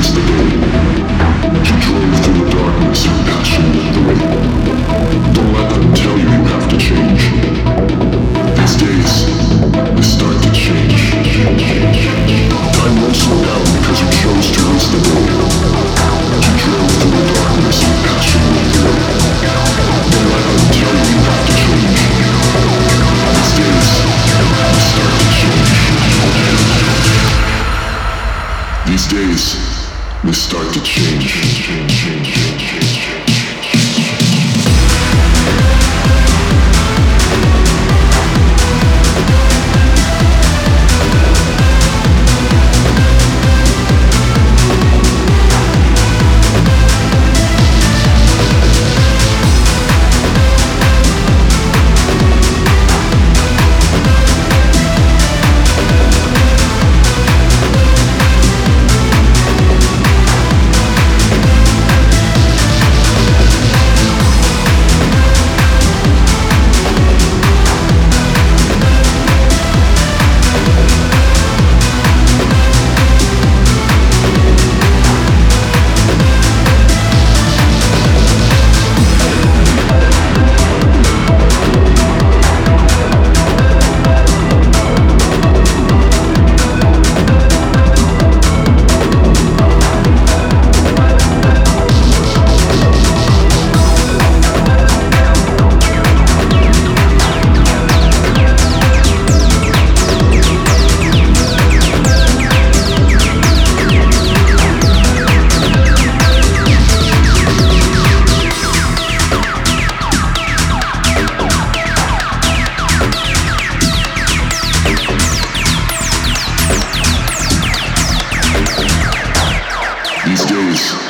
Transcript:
changed. They start to change. these days.